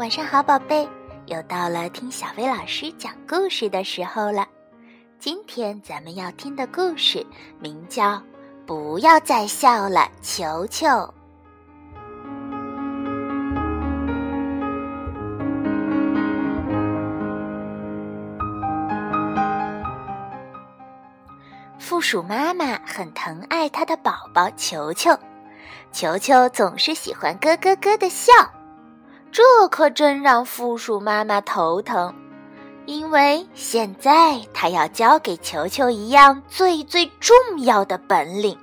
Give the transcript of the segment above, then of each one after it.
晚上好，宝贝，又到了听小薇老师讲故事的时候了。今天咱们要听的故事名叫《不要再笑了，球球》。负鼠妈妈很疼爱她的宝宝球球，球球总是喜欢咯咯咯的笑。这可真让负鼠妈妈头疼，因为现在她要教给球球一样最最重要的本领，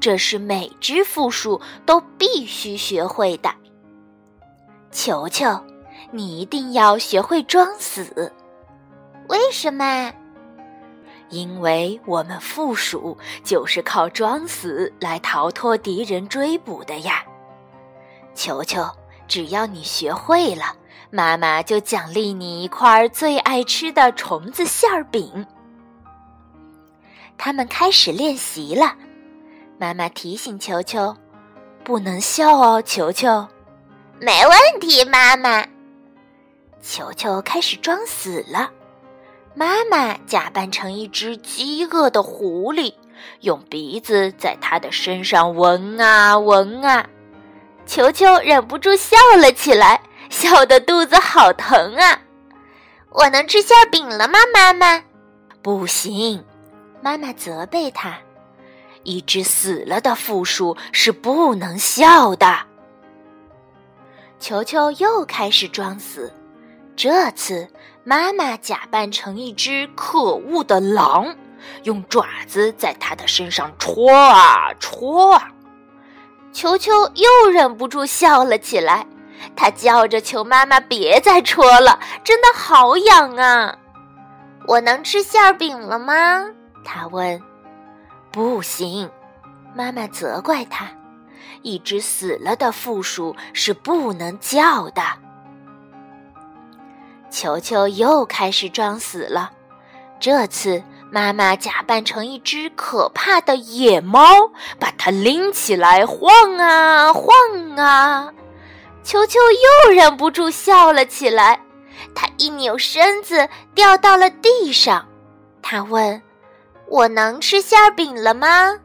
这是每只负鼠都必须学会的。球球，你一定要学会装死。为什么？因为我们负鼠就是靠装死来逃脱敌人追捕的呀，球球。只要你学会了，妈妈就奖励你一块最爱吃的虫子馅儿饼。他们开始练习了，妈妈提醒球球：“不能笑哦，球球。”“没问题，妈妈。”球球开始装死了，妈妈假扮成一只饥饿的狐狸，用鼻子在他的身上闻啊闻啊。球球忍不住笑了起来，笑得肚子好疼啊！我能吃馅饼了吗，妈妈？不行，妈妈责备他。一只死了的负鼠是不能笑的。球球又开始装死，这次妈妈假扮成一只可恶的狼，用爪子在他的身上戳啊戳啊。球球又忍不住笑了起来，他叫着求妈妈别再戳了，真的好痒啊！我能吃馅饼了吗？他问。不行，妈妈责怪他。一只死了的负鼠是不能叫的。球球又开始装死了，这次。妈妈假扮成一只可怕的野猫，把它拎起来晃啊晃啊。球球又忍不住笑了起来，他一扭身子掉到了地上。他问：“我能吃馅饼了吗？”“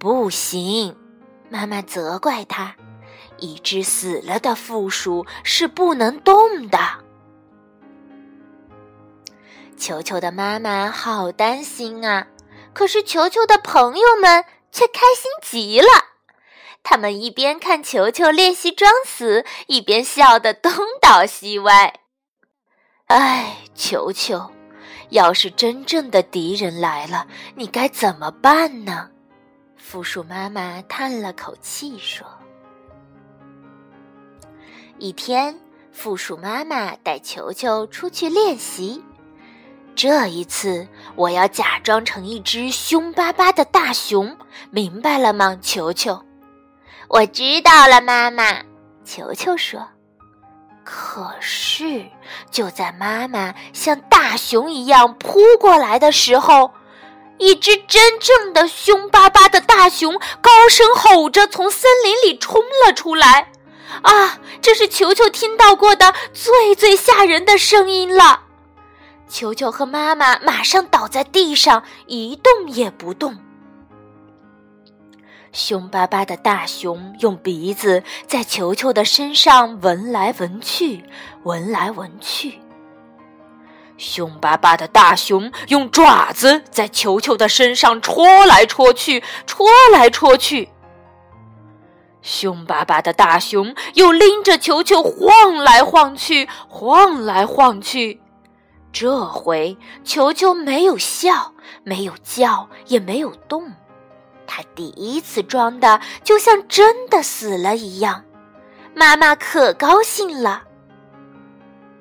不行。”妈妈责怪他：“一只死了的负鼠是不能动的。”球球的妈妈好担心啊，可是球球的朋友们却开心极了。他们一边看球球练习装死，一边笑得东倒西歪。哎，球球，要是真正的敌人来了，你该怎么办呢？负鼠妈妈叹了口气说：“一天，负鼠妈妈带球球出去练习。”这一次，我要假装成一只凶巴巴的大熊，明白了吗，球球？我知道了，妈妈。球球说。可是，就在妈妈像大熊一样扑过来的时候，一只真正的凶巴巴的大熊高声吼着从森林里冲了出来。啊，这是球球听到过的最最吓人的声音了。球球和妈妈马上倒在地上，一动也不动。凶巴巴的大熊用鼻子在球球的身上闻来闻去，闻来闻去。凶巴巴的大熊用爪子在球球的身上戳来戳去，戳来戳去。凶巴巴的大熊又拎着球球晃来晃去，晃来晃去。这回球球没有笑，没有叫，也没有动。他第一次装的就像真的死了一样，妈妈可高兴了。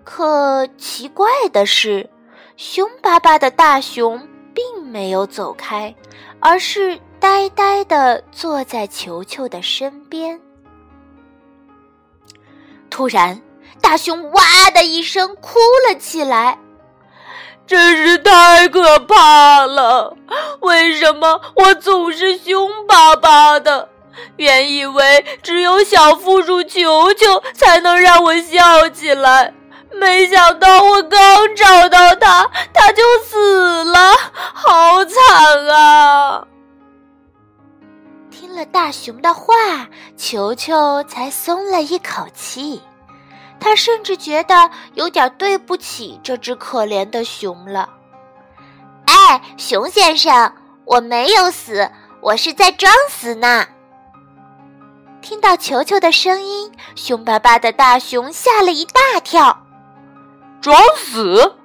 可奇怪的是，凶巴巴的大熊并没有走开，而是呆呆的坐在球球的身边。突然，大熊哇的一声哭了起来。真是太可怕了！为什么我总是凶巴巴的？原以为只有小负鼠球球才能让我笑起来，没想到我刚找到它，它就死了，好惨啊！听了大熊的话，球球才松了一口气。他甚至觉得有点对不起这只可怜的熊了。哎，熊先生，我没有死，我是在装死呢。听到球球的声音，凶巴巴的大熊吓了一大跳。装死？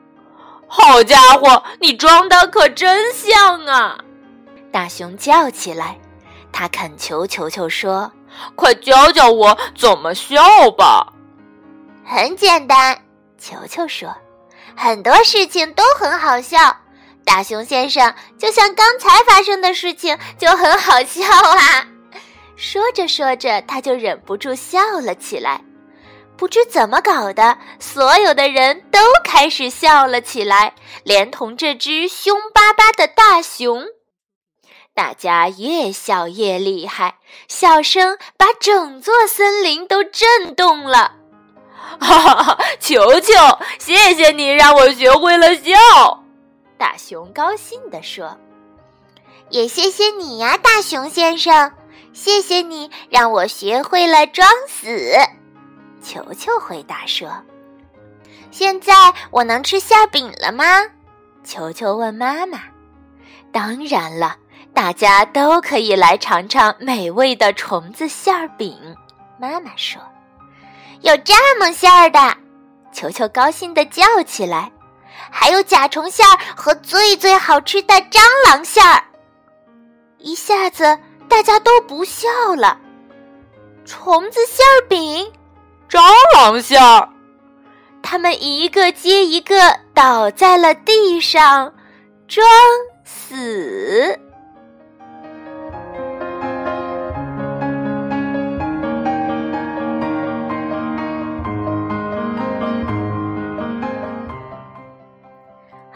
好家伙，你装的可真像啊！大熊叫起来。他恳求球球说：“快教教我怎么笑吧。”很简单，球球说：“很多事情都很好笑。”大熊先生，就像刚才发生的事情就很好笑啊！说着说着，他就忍不住笑了起来。不知怎么搞的，所有的人都开始笑了起来，连同这只凶巴巴的大熊。大家越笑越厉害，笑声把整座森林都震动了。哈哈，球球，谢谢你让我学会了笑。大熊高兴地说：“也谢谢你呀，大熊先生，谢谢你让我学会了装死。”球球回答说：“现在我能吃馅饼了吗？”球球问妈妈。“当然了，大家都可以来尝尝美味的虫子馅饼。”妈妈说：“有蚱蜢馅儿的！”球球高兴地叫起来。还有甲虫馅儿和最最好吃的蟑螂馅儿，一下子大家都不笑了。虫子馅儿饼，蟑螂馅儿，他们一个接一个倒在了地上，装死。